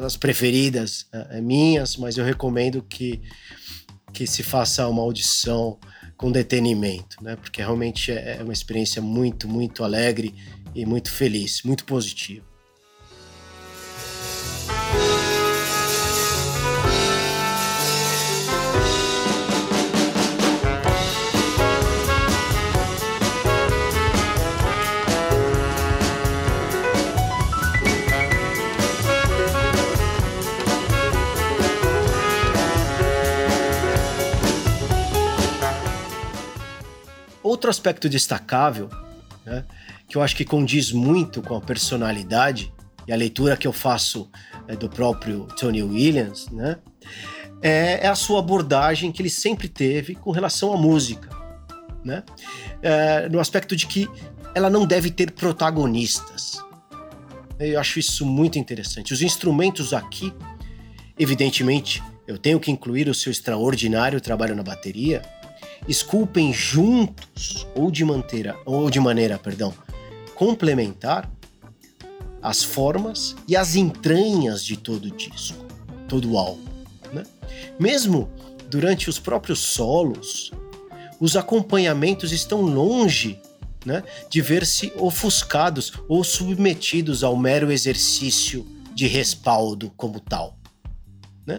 as preferidas minhas, mas eu recomendo que que se faça uma audição com detenimento, né? Porque realmente é, é uma experiência muito, muito alegre e muito feliz, muito positiva. Outro aspecto destacável, né, que eu acho que condiz muito com a personalidade e a leitura que eu faço é, do próprio Tony Williams, né? É, é, a sua abordagem que ele sempre teve com relação à música, né? É, no aspecto de que ela não deve ter protagonistas. Eu acho isso muito interessante. Os instrumentos aqui, evidentemente, eu tenho que incluir o seu extraordinário trabalho na bateria, esculpem juntos ou de maneira, ou de maneira, perdão, complementar as formas e as entranhas de todo disco, todo álbum. Né? Mesmo durante os próprios solos, os acompanhamentos estão longe né, de ver-se ofuscados ou submetidos ao mero exercício de respaldo como tal. Né?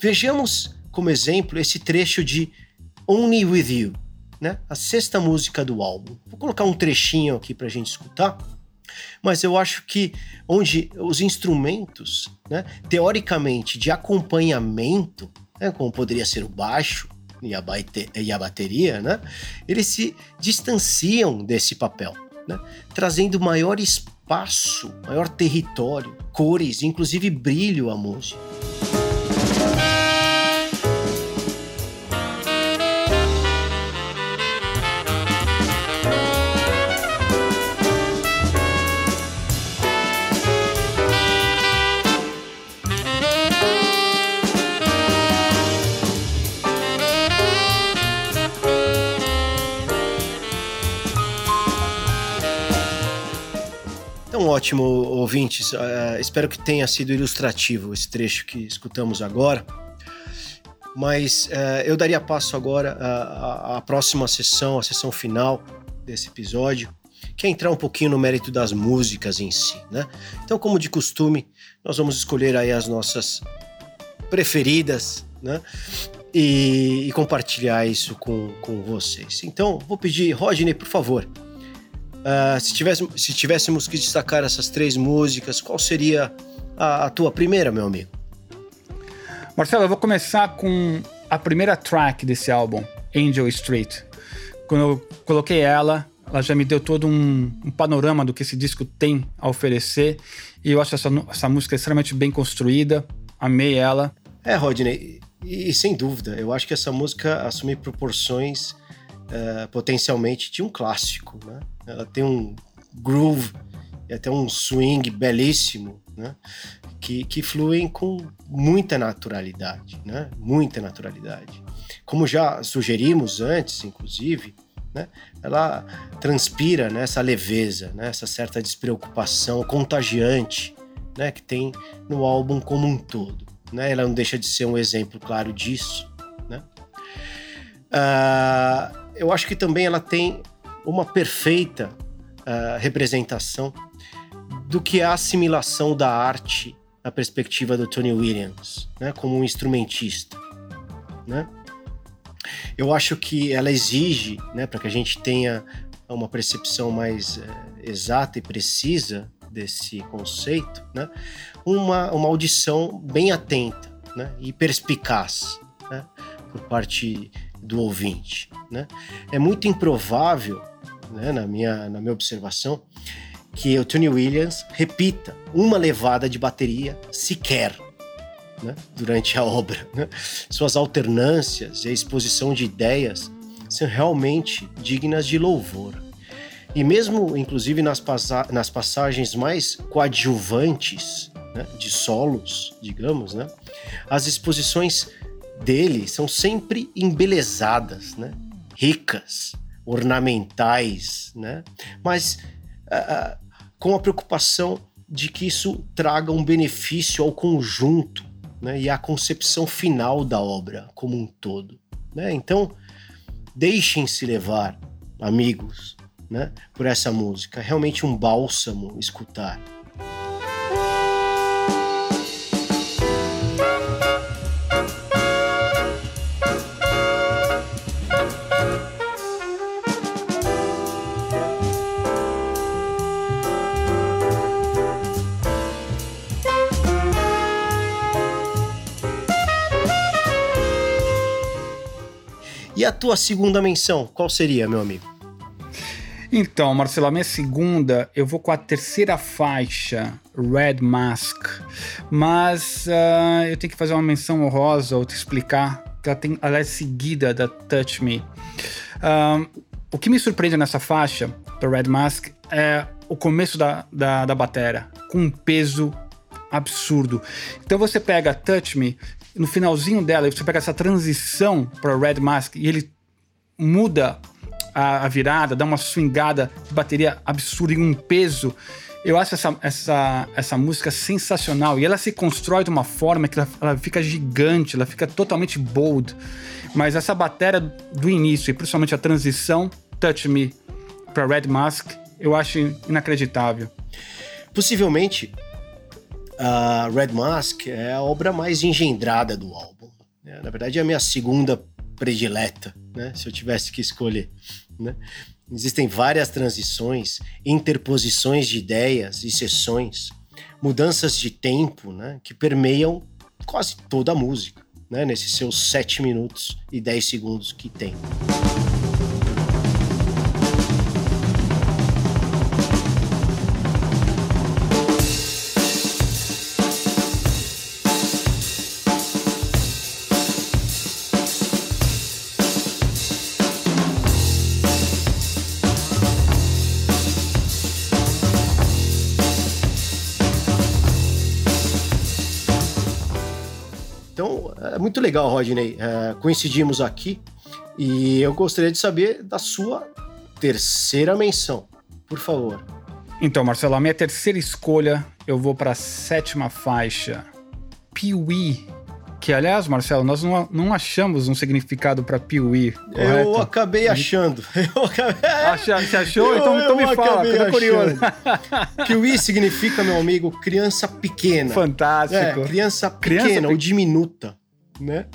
Vejamos como exemplo esse trecho de Only With You, né, a sexta música do álbum. Vou colocar um trechinho aqui para a gente escutar, mas eu acho que onde os instrumentos, né, teoricamente de acompanhamento, né, como poderia ser o baixo, e a, e a bateria, né? Eles se distanciam desse papel, né? Trazendo maior espaço, maior território, cores, inclusive brilho à música. Ótimo, ouvintes. Uh, espero que tenha sido ilustrativo esse trecho que escutamos agora. Mas uh, eu daria passo agora à, à próxima sessão, a sessão final desse episódio, que é entrar um pouquinho no mérito das músicas em si, né? Então, como de costume, nós vamos escolher aí as nossas preferidas, né? E, e compartilhar isso com, com vocês. Então, vou pedir, Rodney, por favor, Uh, se, tivéssemos, se tivéssemos que destacar essas três músicas, qual seria a, a, tua primeira, meu amigo? Marcelo, eu vou começar com a primeira track desse álbum, Angel Street. Quando eu coloquei ela, ela já me deu todo um, um panorama do que esse disco tem a oferecer. E eu acho essa, essa música extremamente bem construída. Amei ela. É, Rodney, e, e sem dúvida, eu acho que essa música assume proporções uh, potencialmente de um clássico, né? Ela tem um groove e até um swing belíssimo, né? Que, que fluem com muita naturalidade, né? Muita naturalidade. Como já sugerimos antes, inclusive, né? Ela transpira né, essa leveza, né? essa certa despreocupação contagiante né? que tem no álbum como um todo. Né? Ela não deixa de ser um exemplo claro disso. Né? Uh, eu acho que também ela tem uma perfeita uh, representação do que é a assimilação da arte na perspectiva do Tony Williams, né, como um instrumentista, né? Eu acho que ela exige, né, para que a gente tenha uma percepção mais uh, exata e precisa desse conceito, né, uma, uma audição bem atenta, né, e perspicaz, né, por parte do ouvinte. Né? É muito improvável, né, na, minha, na minha observação, que o Tony Williams repita uma levada de bateria sequer né, durante a obra. Né? Suas alternâncias e a exposição de ideias são realmente dignas de louvor. E mesmo, inclusive, nas, nas passagens mais coadjuvantes né, de solos, digamos, né, as exposições dele são sempre embelezadas, né? ricas, ornamentais, né? mas uh, com a preocupação de que isso traga um benefício ao conjunto né? e à concepção final da obra como um todo. Né? Então, deixem-se levar, amigos, né? por essa música. É realmente um bálsamo escutar. Tua segunda menção, qual seria, meu amigo? Então, Marcelo, a minha segunda, eu vou com a terceira faixa, Red Mask. Mas uh, eu tenho que fazer uma menção honrosa ou te explicar que ela, tem, ela é seguida da Touch Me. O que me surpreende nessa faixa, da Red Mask, é o começo da, da, da bateria, com um peso absurdo. Então você pega Touch Me, no finalzinho dela, você pega essa transição para Red Mask e ele muda a, a, virada, dá uma swingada de bateria absurda e um peso. Eu acho essa, essa, essa música sensacional e ela se constrói de uma forma que ela, ela fica gigante, ela fica totalmente bold. Mas essa bateria do início e principalmente a transição Touch Me para Red Mask, eu acho inacreditável. Possivelmente a Red Mask é a obra mais engendrada do álbum. É, na verdade, é a minha segunda predileta, né? Se eu tivesse que escolher, né? Existem várias transições, interposições de ideias e sessões, mudanças de tempo, né? Que permeiam quase toda a música, né? Nesses seus 7 minutos e 10 segundos que tem. É muito legal, Rodney. É, coincidimos aqui e eu gostaria de saber da sua terceira menção, por favor. Então, Marcelo, a minha terceira escolha, eu vou para a sétima faixa, Piuí que, aliás, Marcelo, nós não, não achamos um significado para Piuí. Eu acabei achando. [LAUGHS] Eu acabei... Acha, você achou? Eu, então, então me fala, eu tô curioso. [LAUGHS] Piuí significa, meu amigo, criança pequena. Fantástico. É, criança pequena criança ou diminuta. Né?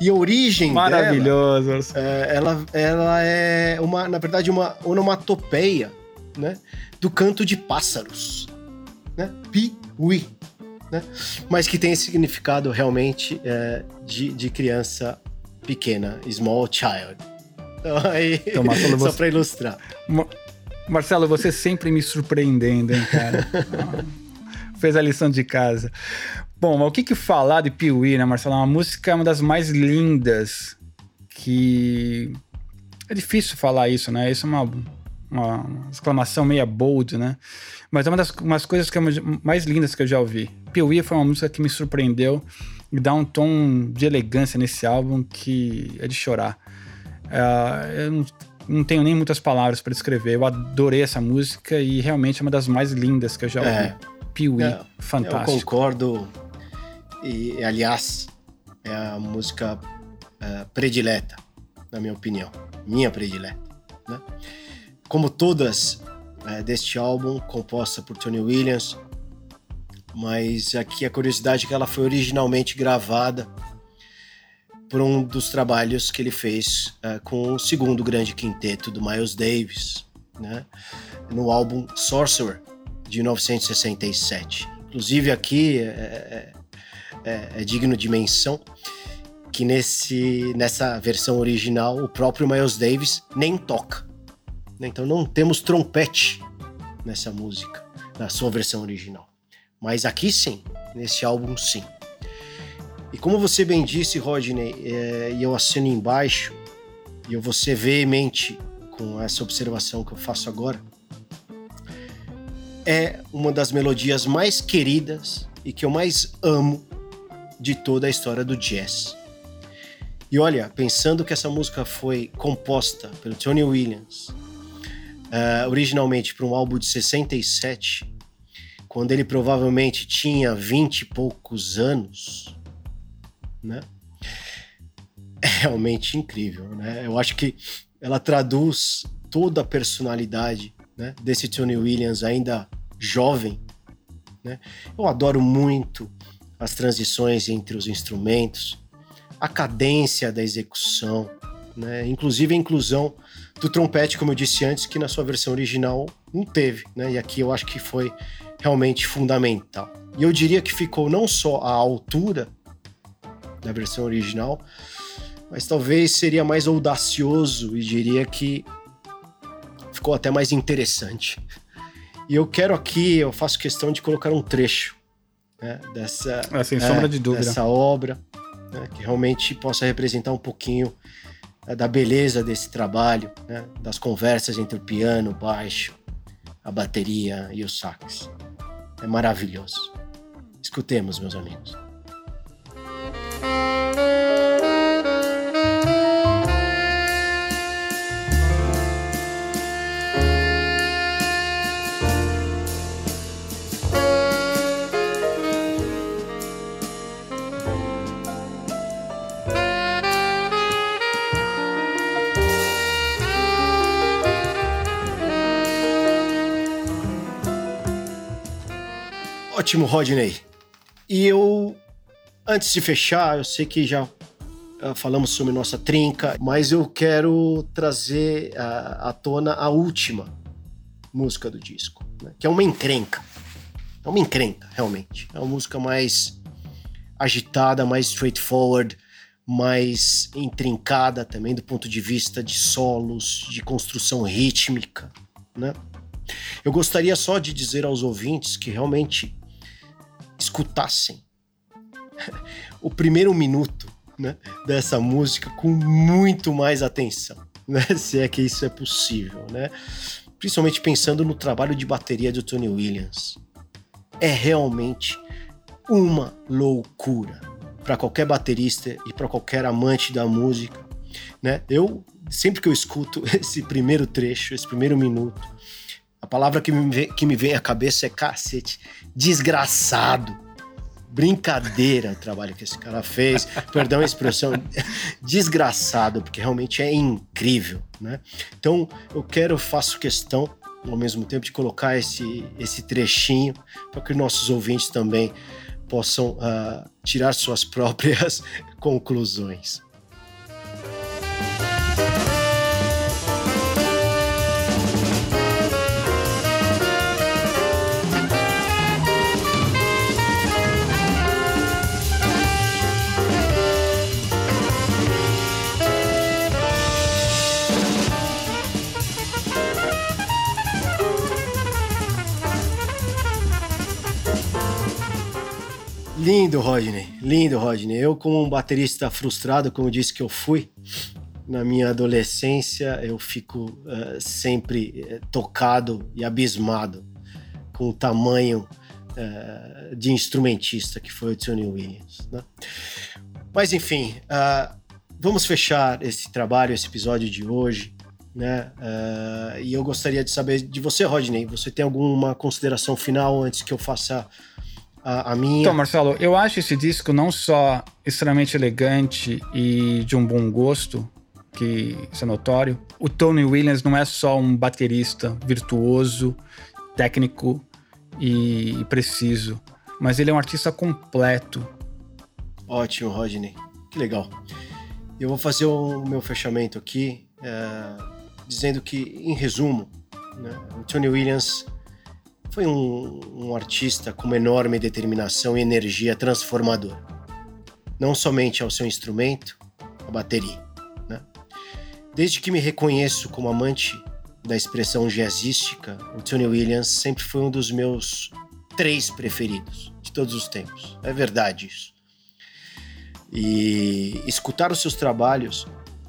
E a origem Maravilhoso. dela, é, ela, ela é uma, na verdade, uma onomatopeia, né? Do canto de pássaros, né? Piuí né? Mas que tem esse significado realmente é, de, de criança pequena, small child. Então, aí, então, Marcelo, [LAUGHS] só você... para ilustrar. Marcelo, você sempre me surpreendendo, hein, cara? [LAUGHS] Fez a lição de casa. Bom, mas o que, que falar de Piuí, né, Marcelo? Uma música é uma das mais lindas que. É difícil falar isso, né? Isso é uma, uma exclamação meia bold, né? Mas é uma das umas coisas que é mais lindas que eu já ouvi. Piuí foi uma música que me surpreendeu e dá um tom de elegância nesse álbum que é de chorar. Uh, eu não, não, tenho nem muitas palavras para descrever. Eu adorei essa música e realmente é uma das mais lindas que eu já ouvi. É, Piuí, é, fantástico. Eu concordo. E, aliás, é a música uh, predileta, na minha opinião. Minha predileta. Né? Como todas é, deste álbum, composta por Tony Williams. Mas aqui a curiosidade é que ela foi originalmente gravada por um dos trabalhos que ele fez é, com o segundo grande quinteto do Miles Davis, né? no álbum Sorcerer, de 1967. Inclusive aqui é, é, é, digno de menção que nesse, nessa versão original o próprio Miles Davis nem toca. Né? Então não temos trompete nessa música, na sua versão original. Mas aqui sim, nesse álbum sim. E como você bem disse, Rodney, é, e eu assino embaixo, e eu vou ser veemente com essa observação que eu faço agora, é uma das melodias mais queridas e que eu mais amo de toda a história do jazz. E olha, pensando que essa música foi composta pelo Tony Williams, uh, originalmente para um álbum de 67, quando ele provavelmente tinha 20 e poucos anos, né? É realmente incrível, né? Eu acho que ela traduz toda a personalidade né, desse Tony Williams ainda jovem, né? Eu adoro muito as transições entre os instrumentos, a cadência da execução, né? Inclusive a inclusão do trompete, como eu disse antes, que na sua versão original não teve, né? E aqui eu acho que foi realmente fundamental. E eu diria que ficou não só à altura da versão original, mas talvez seria mais audacioso e diria que ficou até mais interessante. E eu quero aqui, eu faço questão de colocar um trecho né, dessa, é, sem sombra de dúvida. dessa obra, né, que realmente possa representar um pouquinho é, da beleza desse trabalho, né, das conversas entre o piano, o baixo, a bateria e o sax. É maravilhoso. Escutemos, meus amigos. Ótimo, Rodney. E eu, antes de fechar, eu sei que já uh, falamos sobre nossa trinca, mas eu quero trazer uh, à tona a última música do disco, né? que é uma encrenca. É uma encrenca, realmente. É uma música mais agitada, mais straightforward, mais intrincada também do ponto de vista de solos, de construção rítmica, né? Eu gostaria só de dizer aos ouvintes que realmente escutassem [LAUGHS] o primeiro minuto né, dessa música com muito mais atenção, né, [LAUGHS] se é que isso é possível, né? Principalmente pensando no trabalho de bateria do Tony Williams. É realmente uma loucura para qualquer baterista e para qualquer amante da música, né? Eu sempre que eu escuto [LAUGHS] esse primeiro trecho, esse primeiro minuto, a palavra que me vem, que me vem à cabeça é cacete. Desgraçado. Brincadeira o trabalho que esse cara fez. Perdão a expressão. [LAUGHS] Desgraçado, porque realmente é incrível, né? Então, eu quero, faço questão, ao mesmo tempo, de colocar esse, esse trechinho para que nossos ouvintes também possam uh, tirar suas [LAUGHS] próprias conclusões. Lindo, Rodney. Lindo, Rodney. Eu, como um baterista frustrado, como disse que eu fui, na minha adolescência, eu fico uh, sempre uh, tocado e abismado com o tamanho uh, de instrumentista que foi o Tony Williams. Né? Mas, enfim, vamos fechar esse trabalho, esse episódio de hoje. Né? e eu gostaria de saber de você, Rodney. Você tem alguma consideração final antes que eu faça a, a minha. Então, Marcelo, eu acho esse disco não só extremamente elegante e de um bom gosto, que isso é notório. O Tony Williams não é só um baterista virtuoso, técnico e preciso, mas ele é um artista completo. Ótimo, Rodney. Que legal. Eu vou fazer o meu fechamento aqui, é, dizendo que, em resumo, né, o Tony Williams foi um, um artista com uma enorme determinação e energia transformadora. Não somente ao seu instrumento, a bateria. Né? Desde que me reconheço como amante da expressão jazzística, o Tony Williams sempre foi um dos meus três preferidos de todos os tempos. É verdade isso. E escutar os seus trabalhos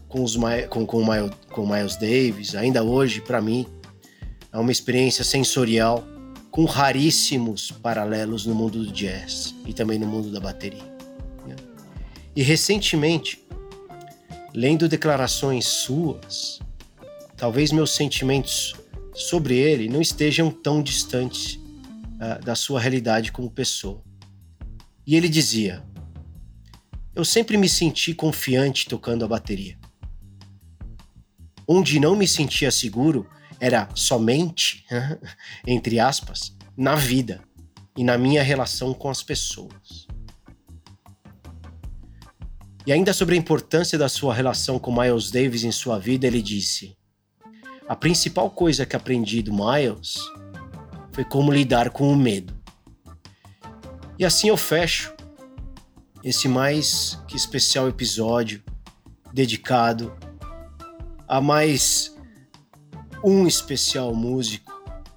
com, os, com, com, com Miles Davis, ainda hoje, para mim, é uma experiência sensorial com raríssimos paralelos no mundo do jazz e também no mundo da bateria. Né? E recentemente, lendo declarações suas, talvez meus sentimentos sobre ele não estejam tão distantes uh, da sua realidade como pessoa. E ele dizia: Eu sempre me senti confiante tocando a bateria. Onde não me sentia seguro era somente, [LAUGHS] entre aspas, na vida e na minha relação com as pessoas. E ainda sobre a importância da sua relação com Miles Davis em sua vida, ele disse: A principal coisa que aprendi do Miles foi como lidar com o medo. E assim eu fecho esse mais que especial episódio dedicado a mais um especial músico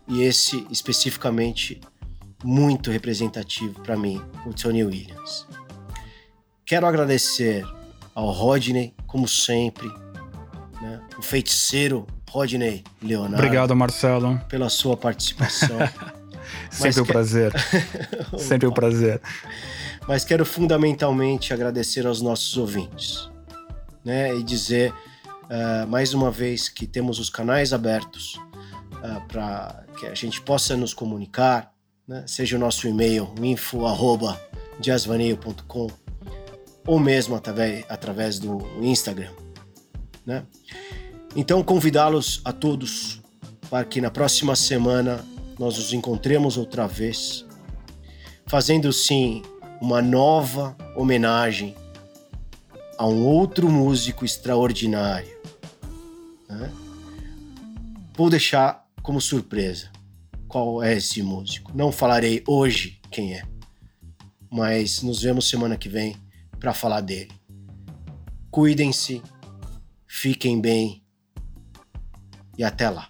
e esse especificamente muito representativo para mim, o Tony Williams. Quero agradecer ao Rodney, como sempre, né? o feiticeiro Rodney Leonardo. Obrigado, Marcelo. Pela sua participação. [LAUGHS] sempre um que... prazer. [LAUGHS] sempre um prazer. Mas quero fundamentalmente agradecer aos nossos ouvintes né? e dizer uh, mais uma vez que temos os canais abertos uh, eh, para que a gente possa nos comunicar, né? seja o nosso e-mail info@jazzvaneio.com ou mesmo através, através do Instagram. Né? Então, convidá-los a todos para que na próxima semana nós nos encontremos outra vez, fazendo sim uma nova homenagem a um outro músico extraordinário. Né? Vou deixar como surpresa qual é esse músico. Não falarei hoje quem é, mas nos vemos semana que vem para falar dele. Cuidem-se, fiquem bem e até lá.